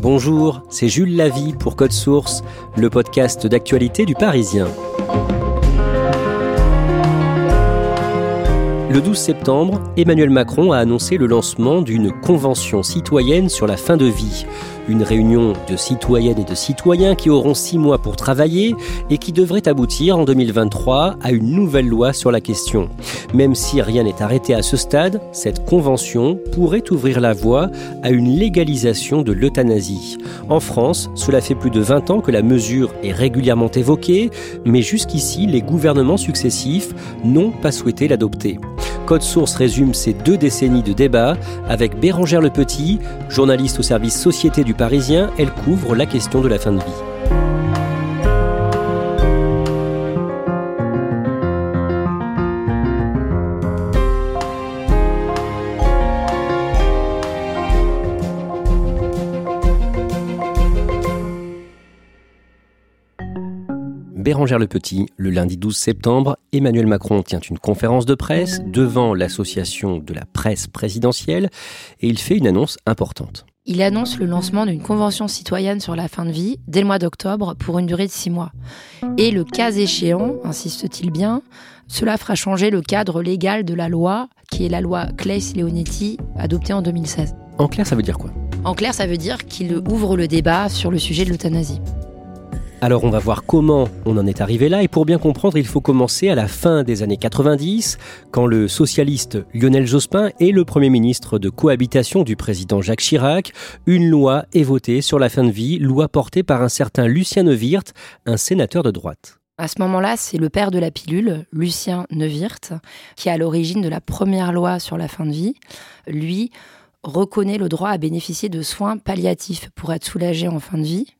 Bonjour, c'est Jules Lavie pour Code Source, le podcast d'actualité du Parisien. Le 12 septembre, Emmanuel Macron a annoncé le lancement d'une convention citoyenne sur la fin de vie. Une réunion de citoyennes et de citoyens qui auront six mois pour travailler et qui devrait aboutir en 2023 à une nouvelle loi sur la question. Même si rien n'est arrêté à ce stade, cette convention pourrait ouvrir la voie à une légalisation de l'euthanasie. En France, cela fait plus de 20 ans que la mesure est régulièrement évoquée, mais jusqu'ici, les gouvernements successifs n'ont pas souhaité l'adopter. Code Source résume ces deux décennies de débats avec Bérangère Le Petit, journaliste au service Société du Parisien, elle couvre la question de la fin de vie. Le Petit, le lundi 12 septembre, Emmanuel Macron tient une conférence de presse devant l'association de la presse présidentielle et il fait une annonce importante. Il annonce le lancement d'une convention citoyenne sur la fin de vie dès le mois d'octobre pour une durée de six mois. Et le cas échéant, insiste-t-il bien, cela fera changer le cadre légal de la loi, qui est la loi Claes-Leonetti, adoptée en 2016. En clair, ça veut dire quoi? En clair, ça veut dire qu'il ouvre le débat sur le sujet de l'euthanasie. Alors on va voir comment on en est arrivé là et pour bien comprendre il faut commencer à la fin des années 90 quand le socialiste Lionel Jospin est le Premier ministre de cohabitation du président Jacques Chirac. Une loi est votée sur la fin de vie, loi portée par un certain Lucien Neuwirth, un sénateur de droite. À ce moment-là, c'est le père de la pilule, Lucien Neuwirth, qui est à l'origine de la première loi sur la fin de vie. Lui reconnaît le droit à bénéficier de soins palliatifs pour être soulagé en fin de vie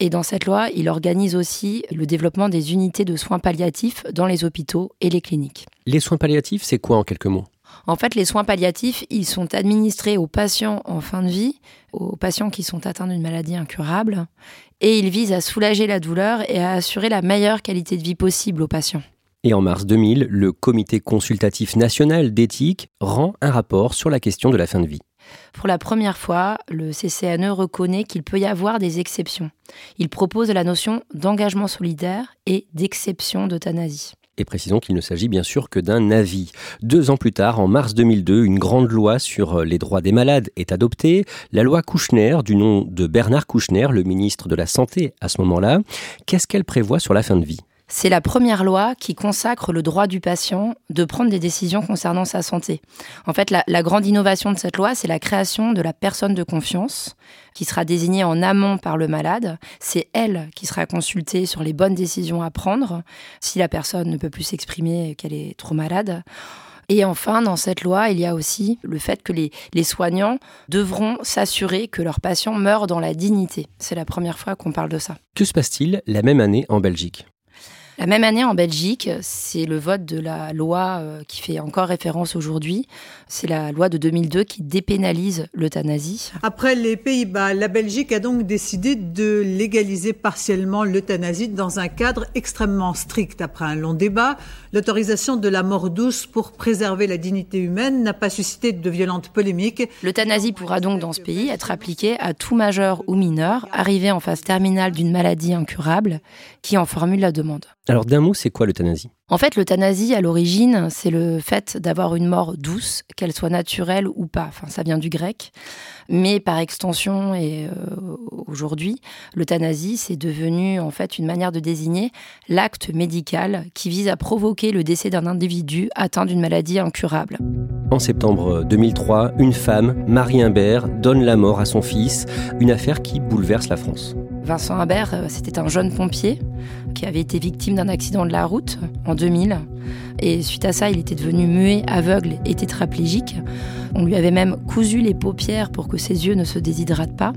et dans cette loi, il organise aussi le développement des unités de soins palliatifs dans les hôpitaux et les cliniques. Les soins palliatifs, c'est quoi en quelques mots? En fait, les soins palliatifs, ils sont administrés aux patients en fin de vie, aux patients qui sont atteints d'une maladie incurable, et ils visent à soulager la douleur et à assurer la meilleure qualité de vie possible aux patients. Et en mars 2000, le Comité consultatif national d'éthique rend un rapport sur la question de la fin de vie. Pour la première fois, le CCNE reconnaît qu'il peut y avoir des exceptions. Il propose la notion d'engagement solidaire et d'exception d'euthanasie. Et précisons qu'il ne s'agit bien sûr que d'un avis. Deux ans plus tard, en mars 2002, une grande loi sur les droits des malades est adoptée, la loi Kouchner, du nom de Bernard Kouchner, le ministre de la Santé à ce moment-là. Qu'est-ce qu'elle prévoit sur la fin de vie? C'est la première loi qui consacre le droit du patient de prendre des décisions concernant sa santé. En fait, la, grande innovation de cette loi, c'est la création de la personne de confiance qui sera désignée en amont par le malade. C'est elle qui sera consultée sur les bonnes décisions à prendre si la personne ne peut plus s'exprimer et qu'elle est trop malade. Et enfin, dans cette loi, il y a aussi le fait que les, les soignants devront s'assurer que leurs patients meurent dans la dignité. C'est la première fois qu'on parle de ça. Que se passe-t-il la même année en Belgique? La même année en Belgique, c'est le vote de la loi euh, qui fait encore référence aujourd'hui. C'est la loi de 2002 qui dépénalise l'euthanasie. Après les Pays-Bas, la Belgique a donc décidé de légaliser partiellement l'euthanasie dans un cadre extrêmement strict. Après un long débat, l'autorisation de la mort douce pour préserver la dignité humaine n'a pas suscité de violentes polémiques. L'euthanasie pourra donc dans ce pays être appliquée à tout majeur ou mineur arrivé en phase terminale d'une maladie incurable qui en formule la demande. Alors d'un mot, c'est quoi l'euthanasie? En fait, l'euthanasie, à l'origine, c'est le fait d'avoir une mort douce, qu'elle soit naturelle ou pas. Enfin, ça vient du grec. Mais par extension, et euh, aujourd'hui, l'euthanasie, c'est devenu en fait une manière de désigner l'acte médical qui vise à provoquer le décès d'un individu atteint d'une maladie incurable. En septembre 2003, une femme, Marie Imbert, donne la mort à son fils, une affaire qui bouleverse la France. Vincent Imbert, euh, c'était un jeune pompier qui avait été victime d'un accident de la route en 2000. Et suite à ça, il était devenu muet, aveugle et tétraplégique. On lui avait même cousu les paupières pour que ses yeux ne se déshydratent pas.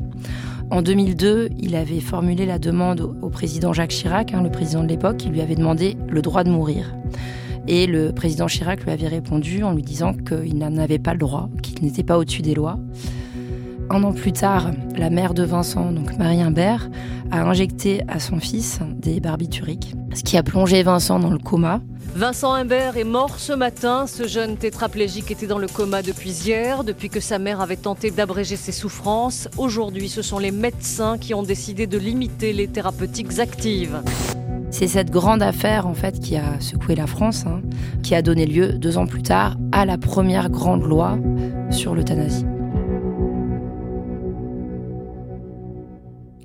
En 2002, il avait formulé la demande au président Jacques Chirac, hein, le président de l'époque, qui lui avait demandé le droit de mourir. Et le président Chirac lui avait répondu en lui disant qu'il n'en avait pas le droit, qu'il n'était pas au-dessus des lois. Un an plus tard, la mère de Vincent, donc Marie Imbert, a injecté à son fils des barbituriques, ce qui a plongé Vincent dans le coma. Vincent Imbert est mort ce matin. Ce jeune tétraplégique était dans le coma depuis hier, depuis que sa mère avait tenté d'abréger ses souffrances. Aujourd'hui, ce sont les médecins qui ont décidé de limiter les thérapeutiques actives. C'est cette grande affaire en fait qui a secoué la France, hein, qui a donné lieu deux ans plus tard à la première grande loi sur l'euthanasie.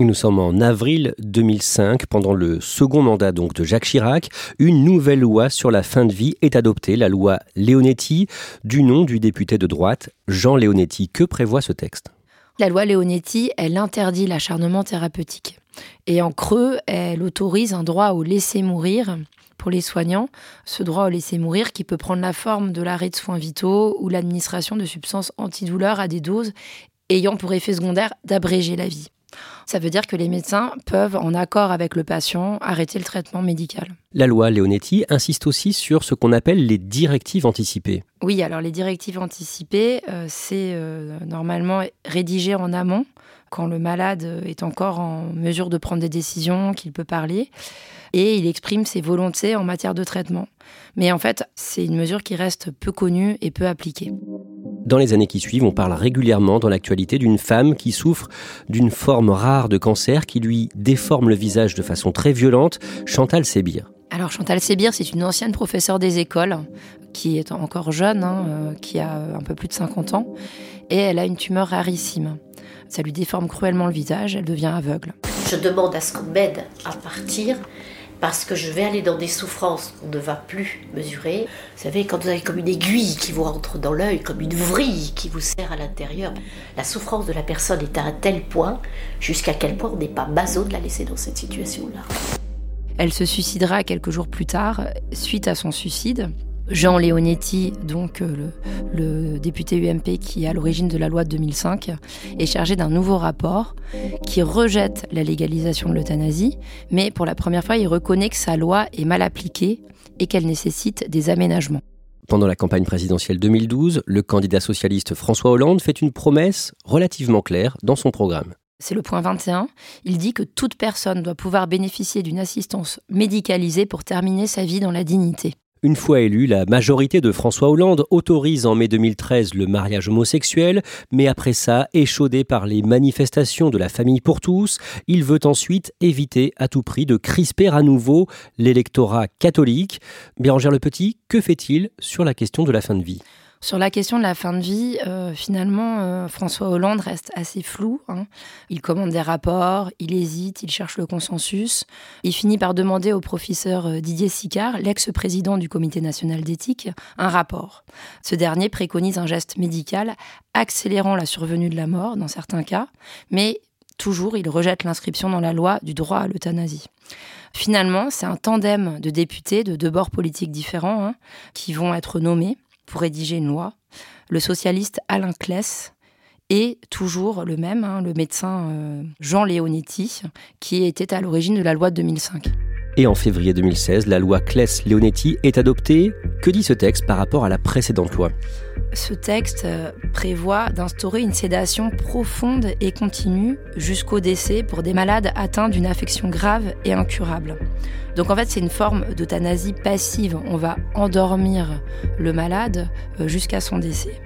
Nous sommes en avril 2005, pendant le second mandat donc de Jacques Chirac. Une nouvelle loi sur la fin de vie est adoptée, la loi Leonetti, du nom du député de droite Jean Leonetti. Que prévoit ce texte? La loi Leonetti, elle interdit l'acharnement thérapeutique. Et en creux, elle autorise un droit au laisser mourir pour les soignants, ce droit au laisser mourir qui peut prendre la forme de l'arrêt de soins vitaux ou l'administration de substances antidouleurs à des doses ayant pour effet secondaire d'abréger la vie. Ça veut dire que les médecins peuvent, en accord avec le patient, arrêter le traitement médical. La loi Leonetti insiste aussi sur ce qu'on appelle les directives anticipées. Oui, alors les directives anticipées, euh, c'est euh, normalement rédigé en amont, quand le malade est encore en mesure de prendre des décisions, qu'il peut parler, et il exprime ses volontés en matière de traitement. Mais en fait, c'est une mesure qui reste peu connue et peu appliquée. Dans les années qui suivent, on parle régulièrement dans l'actualité d'une femme qui souffre d'une forme rare de cancer qui lui déforme le visage de façon très violente, Chantal Sébir. Alors Chantal Sébir, c'est une ancienne professeure des écoles qui est encore jeune, hein, euh, qui a un peu plus de 50 ans, et elle a une tumeur rarissime. Ça lui déforme cruellement le visage, elle devient aveugle. Je demande à ce qu'on m'aide à partir parce que je vais aller dans des souffrances qu'on ne va plus mesurer. Vous savez, quand vous avez comme une aiguille qui vous rentre dans l'œil, comme une vrille qui vous serre à l'intérieur, la souffrance de la personne est à un tel point, jusqu'à quel point on n'est pas maso de la laisser dans cette situation-là. Elle se suicidera quelques jours plus tard, suite à son suicide. Jean Leonetti, donc euh, le, député UMP qui est à l'origine de la loi de 2005, est chargé d'un nouveau rapport qui rejette la légalisation de l'euthanasie, mais pour la première fois, il reconnaît que sa loi est mal appliquée et qu'elle nécessite des aménagements. Pendant la campagne présidentielle 2012, le candidat socialiste François Hollande fait une promesse relativement claire dans son programme. C'est le point 21. Il dit que toute personne doit pouvoir bénéficier d'une assistance médicalisée pour terminer sa vie dans la dignité. Une fois élu, la majorité de François Hollande autorise en mai 2013 le mariage homosexuel, mais après ça, échaudé par les manifestations de la famille pour tous, il veut ensuite éviter à tout prix de crisper à nouveau l'électorat catholique. Bérangère Le Petit, que fait-il sur la question de la fin de vie? Sur la question de la fin de vie, euh, finalement, euh, François Hollande reste assez flou. Hein. Il commande des rapports, il hésite, il cherche le consensus. Il finit par demander au professeur euh, Didier Sicard, l'ex-président du Comité national d'éthique, un rapport. Ce dernier préconise un geste médical accélérant la survenue de la mort dans certains cas, mais toujours il rejette l'inscription dans la loi du droit à l'euthanasie. Finalement, c'est un tandem de députés de deux bords politiques différents hein, qui vont être nommés pour rédiger une loi. Le socialiste Alain Kless et toujours le même, hein, le médecin euh, Jean Leonetti, qui était à l'origine de la loi de 2005. Et en février 2016, la loi Kless-Leonetti est adoptée. Que dit ce texte par rapport à la précédente loi? Ce texte euh, prévoit d'instaurer une sédation profonde et continue jusqu'au décès pour des malades atteints d'une affection grave et incurable. Donc en fait, c'est une forme d'euthanasie passive. On va endormir le malade euh, jusqu'à son décès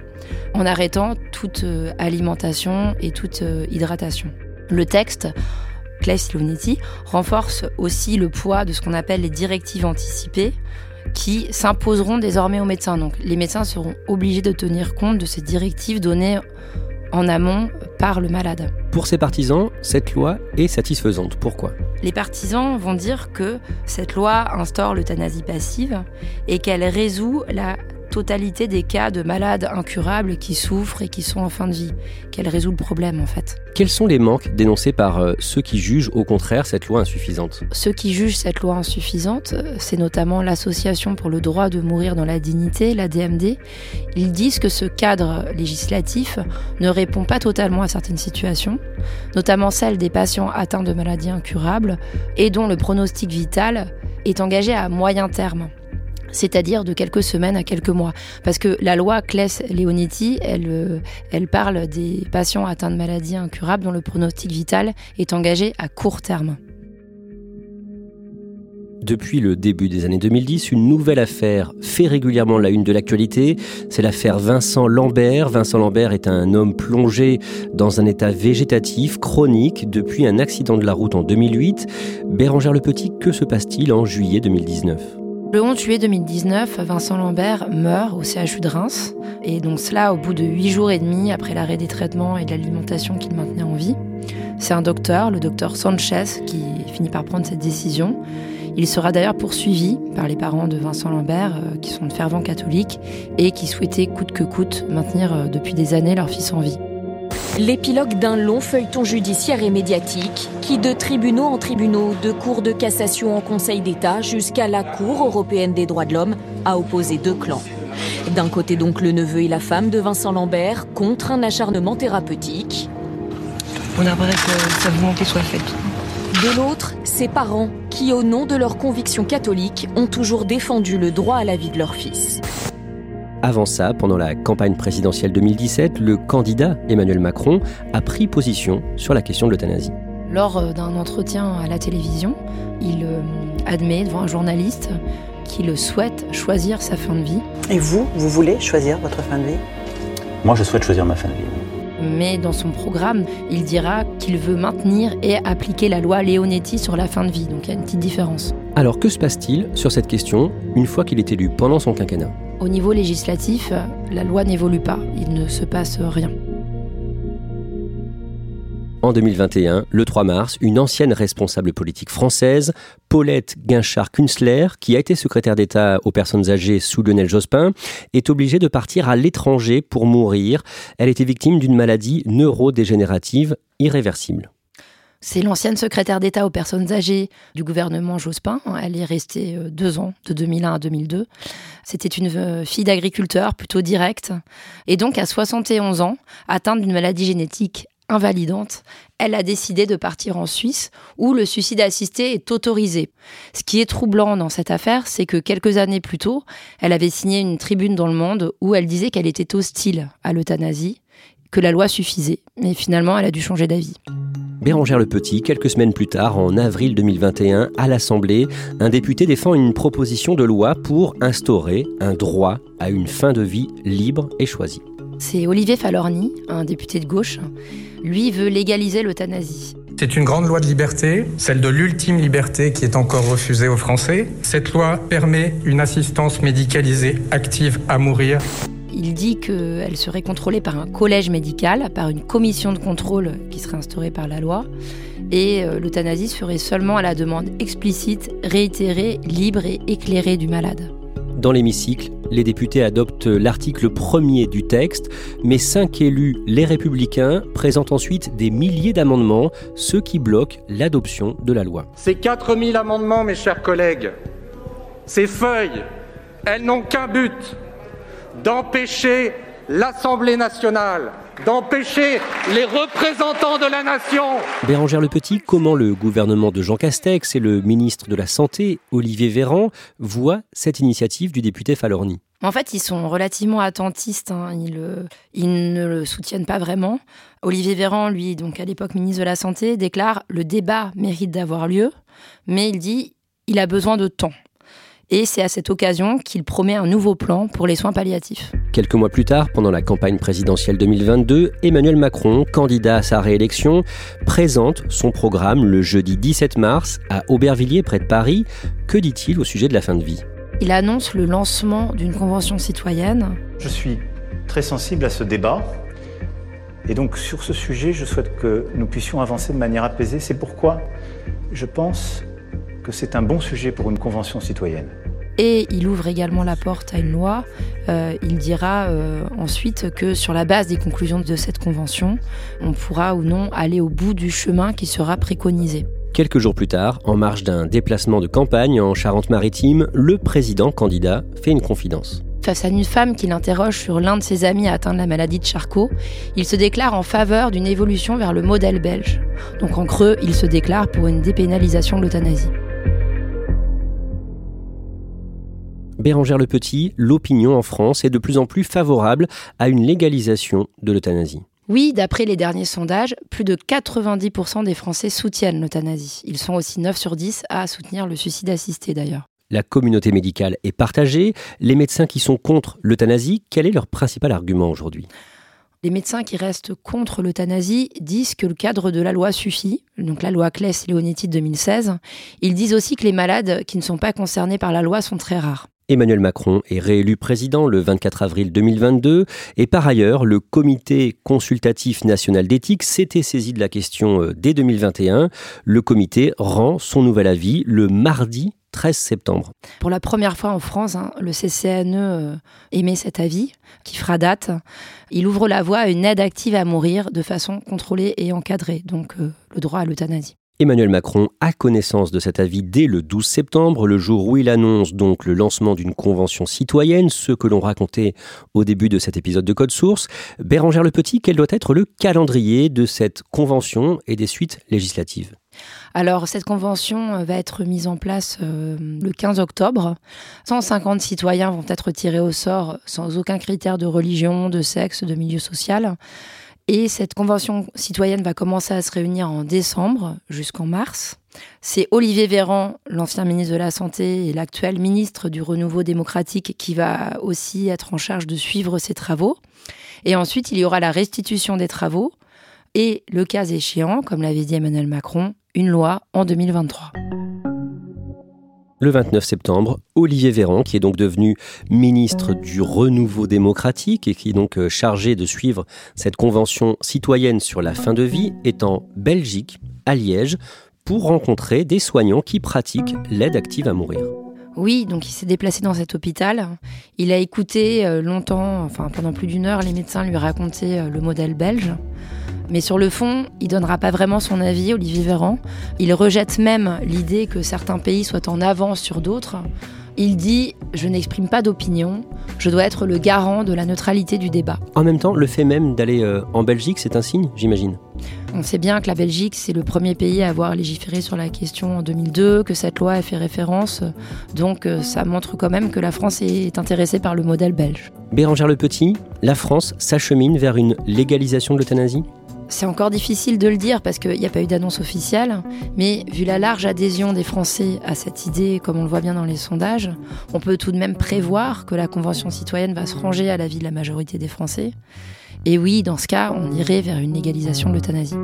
en arrêtant toute euh, alimentation et toute hydratation. Le texte Claes Lunetti renforce aussi le poids de ce qu'on appelle les directives anticipées qui s'imposeront désormais aux médecins. Donc les médecins seront obligés de tenir compte de ces directives données en amont par le malade. Pour ces partisans, cette loi est satisfaisante. Pourquoi? Les partisans vont dire que cette loi instaure l'euthanasie passive et qu'elle résout la totalité des cas de malades incurables qui souffrent et qui sont en fin de vie, qu'elle résout le problème en fait. Quels sont les manques dénoncés par euh, ceux qui jugent au contraire cette loi insuffisante? Ceux qui jugent cette loi insuffisante, c'est notamment l'Association pour le droit de mourir dans la dignité, la DMD. Ils disent que ce cadre législatif ne répond pas totalement à certaines situations, notamment celle des patients atteints de maladies incurables et dont le pronostic vital est engagé à moyen terme c'est-à-dire de quelques semaines à quelques mois. Parce que la loi Claes-Leonetti, elle, euh, elle parle des patients atteints de maladies incurables dont le pronostic vital est engagé à court terme. Depuis le début des années 2010, une nouvelle affaire fait régulièrement la une de l'actualité. C'est l'affaire Vincent Lambert. Vincent Lambert est un homme plongé dans un état végétatif chronique depuis un accident de la route en 2008. Bérangère Le Petit, que se passe-t-il en juillet 2019 le 11 juillet 2019, Vincent Lambert meurt au CHU de Reims, et donc cela au bout de 8 jours et demi après l'arrêt des traitements et de l'alimentation qu'il maintenait en vie. C'est un docteur, le docteur Sanchez, qui finit par prendre cette décision. Il sera d'ailleurs poursuivi par les parents de Vincent Lambert, euh, qui sont de fervents catholiques et qui souhaitaient coûte que coûte maintenir euh, depuis des années leur fils en vie. L'épilogue d'un long feuilleton judiciaire et médiatique qui, de tribunaux en tribunaux, de cours de cassation en Conseil d'État jusqu'à la Cour européenne des droits de l'homme, a opposé deux clans. D'un côté donc le neveu et la femme de Vincent Lambert contre un acharnement thérapeutique. On aimerait que sa volonté soit faite. De l'autre, ses parents qui, au nom de leurs convictions catholiques, ont toujours défendu le droit à la vie de leur fils. Avant ça, pendant la campagne présidentielle 2017, le candidat Emmanuel Macron a pris position sur la question de l'euthanasie. Lors euh, d'un entretien à la télévision, il euh, admet devant un journaliste qu'il souhaite choisir sa fin de vie. Et vous, vous voulez choisir votre fin de vie? Moi, je souhaite choisir ma fin de vie. Mais dans son programme, il dira qu'il veut maintenir et appliquer la loi Leonetti sur la fin de vie. Donc il y a une petite différence. Alors que se passe-t-il sur cette question une fois qu'il est élu pendant son quinquennat? Au niveau législatif, la loi n'évolue pas. Il ne se passe rien. En 2021, le 3 mars, une ancienne responsable politique française, Paulette Guinchard-Künzler, qui a été secrétaire d'État aux personnes âgées sous Lionel Jospin, est obligée de partir à l'étranger pour mourir. Elle était victime d'une maladie neurodégénérative irréversible. C'est l'ancienne secrétaire d'État aux personnes âgées du gouvernement Jospin. Elle est restée euh, deux ans, de 2001 à 2002. C'était une euh, fille d'agriculteur plutôt directe. Et donc, à 71 ans, atteinte d'une maladie génétique invalidante, elle a décidé de partir en Suisse où le suicide assisté est autorisé. Ce qui est troublant dans cette affaire, c'est que quelques années plus tôt, elle avait signé une tribune dans le monde où elle disait qu'elle était hostile à l'euthanasie, que la loi suffisait. Mais finalement, elle a dû changer d'avis. Bérangère Le Petit, quelques semaines plus tard, en avril 2021, à l'Assemblée, un député défend une proposition de loi pour instaurer un droit à une fin de vie libre et choisie. C'est Olivier Falorni, un député de gauche. Lui veut légaliser l'euthanasie. C'est une grande loi de liberté, celle de l'ultime liberté qui est encore refusée aux Français. Cette loi permet une assistance médicalisée active à mourir. Il dit qu'elle serait contrôlée par un collège médical, par une commission de contrôle qui serait instaurée par la loi. Et euh, l'euthanasie serait seulement à la demande explicite, réitérée, libre et éclairée du malade. Dans l'hémicycle, les députés adoptent l'article premier du texte, mais cinq élus, les républicains, présentent ensuite des milliers d'amendements, ce qui bloque l'adoption de la loi. Ces 4000 amendements, mes chers collègues, ces feuilles, elles n'ont qu'un but, d'empêcher l'Assemblée nationale, d'empêcher les représentants de la nation. Bérangère Le Petit, comment le gouvernement de Jean Castex et le ministre de la Santé, Olivier Véran, voient cette initiative du député Falorni? En fait, ils sont relativement attentistes. Hein. Ils, ils, ne le soutiennent pas vraiment. Olivier Véran, lui, donc à l'époque ministre de la Santé, déclare le débat mérite d'avoir lieu, mais il dit il a besoin de temps. Et c'est à cette occasion qu'il promet un nouveau plan pour les soins palliatifs. Quelques mois plus tard, pendant la campagne présidentielle 2022, Emmanuel Macron, candidat à sa réélection, présente son programme le jeudi 17 mars à Aubervilliers près de Paris. Que dit-il au sujet de la fin de vie? Il annonce le lancement d'une convention citoyenne. Je suis très sensible à ce débat. Et donc sur ce sujet, je souhaite que nous puissions avancer de manière apaisée. C'est pourquoi je pense que c'est un bon sujet pour une convention citoyenne. Et il ouvre également la porte à une loi. Euh, il dira euh, ensuite que sur la base des conclusions de cette convention, on pourra ou non aller au bout du chemin qui sera préconisé. Quelques jours plus tard, en marge d'un déplacement de campagne en Charente-Maritime, le président candidat fait une confidence. Face à une femme qui l'interroge sur l'un de ses amis atteint de la maladie de Charcot, il se déclare en faveur d'une évolution vers le modèle belge. Donc en creux, il se déclare pour une dépénalisation de l'euthanasie. Bérangère Le Petit, l'opinion en France est de plus en plus favorable à une légalisation de l'euthanasie. Oui, d'après les derniers sondages, plus de 90% des Français soutiennent l'euthanasie. Ils sont aussi 9 sur 10 à soutenir le suicide assisté d'ailleurs. La communauté médicale est partagée. Les médecins qui sont contre l'euthanasie, quel est leur principal argument aujourd'hui? Les médecins qui restent contre l'euthanasie disent que le cadre de la loi suffit, donc la loi Claes-Leonetti de 2016. Ils disent aussi que les malades qui ne sont pas concernés par la loi sont très rares. Emmanuel Macron est réélu président le 24 avril 2022 et par ailleurs, le comité consultatif national d'éthique s'était saisi de la question euh, dès 2021. Le comité rend son nouvel avis le mardi 13 septembre. Pour la première fois en France, hein, le CCNE euh, émet cet avis qui fera date. Il ouvre la voie à une aide active à mourir de façon contrôlée et encadrée, donc euh, le droit à l'euthanasie. Emmanuel Macron a connaissance de cet avis dès le 12 septembre, le jour où il annonce donc le lancement d'une convention citoyenne, ce que l'on racontait au début de cet épisode de Code Source. Bérangère Le Petit, quel doit être le calendrier de cette convention et des suites législatives? Alors, cette convention va être mise en place euh, le 15 octobre. 150 citoyens vont être tirés au sort sans aucun critère de religion, de sexe, de milieu social. Et cette convention citoyenne va commencer à se réunir en décembre jusqu'en mars. C'est Olivier Véran, l'ancien ministre de la Santé et l'actuel ministre du Renouveau démocratique, qui va aussi être en charge de suivre ces travaux. Et ensuite, il y aura la restitution des travaux et, le cas échéant, comme l'avait dit Emmanuel Macron, une loi en 2023. Le 29 septembre, Olivier Véran, qui est donc devenu ministre du Renouveau démocratique et qui est donc euh, chargé de suivre cette convention citoyenne sur la fin de vie, est en Belgique, à Liège, pour rencontrer des soignants qui pratiquent l'aide active à mourir. Oui, donc il s'est déplacé dans cet hôpital. Il a écouté euh, longtemps, enfin pendant plus d'une heure, les médecins lui raconter euh, le modèle belge. Mais sur le fond, il donnera pas vraiment son avis, Olivier Véran. Il rejette même l'idée que certains pays soient en avance sur d'autres. Il dit Je n'exprime pas d'opinion, je dois être le garant de la neutralité du débat. En même temps, le fait même d'aller euh, en Belgique, c'est un signe, j'imagine. On sait bien que la Belgique, c'est le premier pays à avoir légiféré sur la question en 2002, que cette loi a fait référence. Donc euh, ça montre quand même que la France est intéressée par le modèle belge. Bérangère Le Petit, la France s'achemine vers une légalisation de l'euthanasie? C'est encore difficile de le dire parce qu'il n'y a pas eu d'annonce officielle, mais vu la large adhésion des Français à cette idée, comme on le voit bien dans les sondages, on peut tout de même prévoir que la Convention citoyenne va se ranger à l'avis de la majorité des Français. Et oui, dans ce cas, on irait vers une légalisation de l'euthanasie.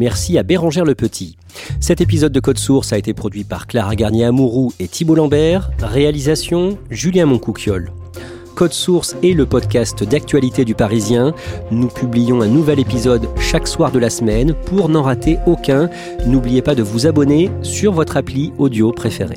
Merci à Bérangère Le Petit. Cet épisode de Code Source a été produit par Clara Garnier-Amouroux et Thibault Lambert. Réalisation Julien Moncouquiole. Code Source est le podcast d'actualité du Parisien. Nous publions un nouvel épisode chaque soir de la semaine. Pour n'en rater aucun, n'oubliez pas de vous abonner sur votre appli audio préférée.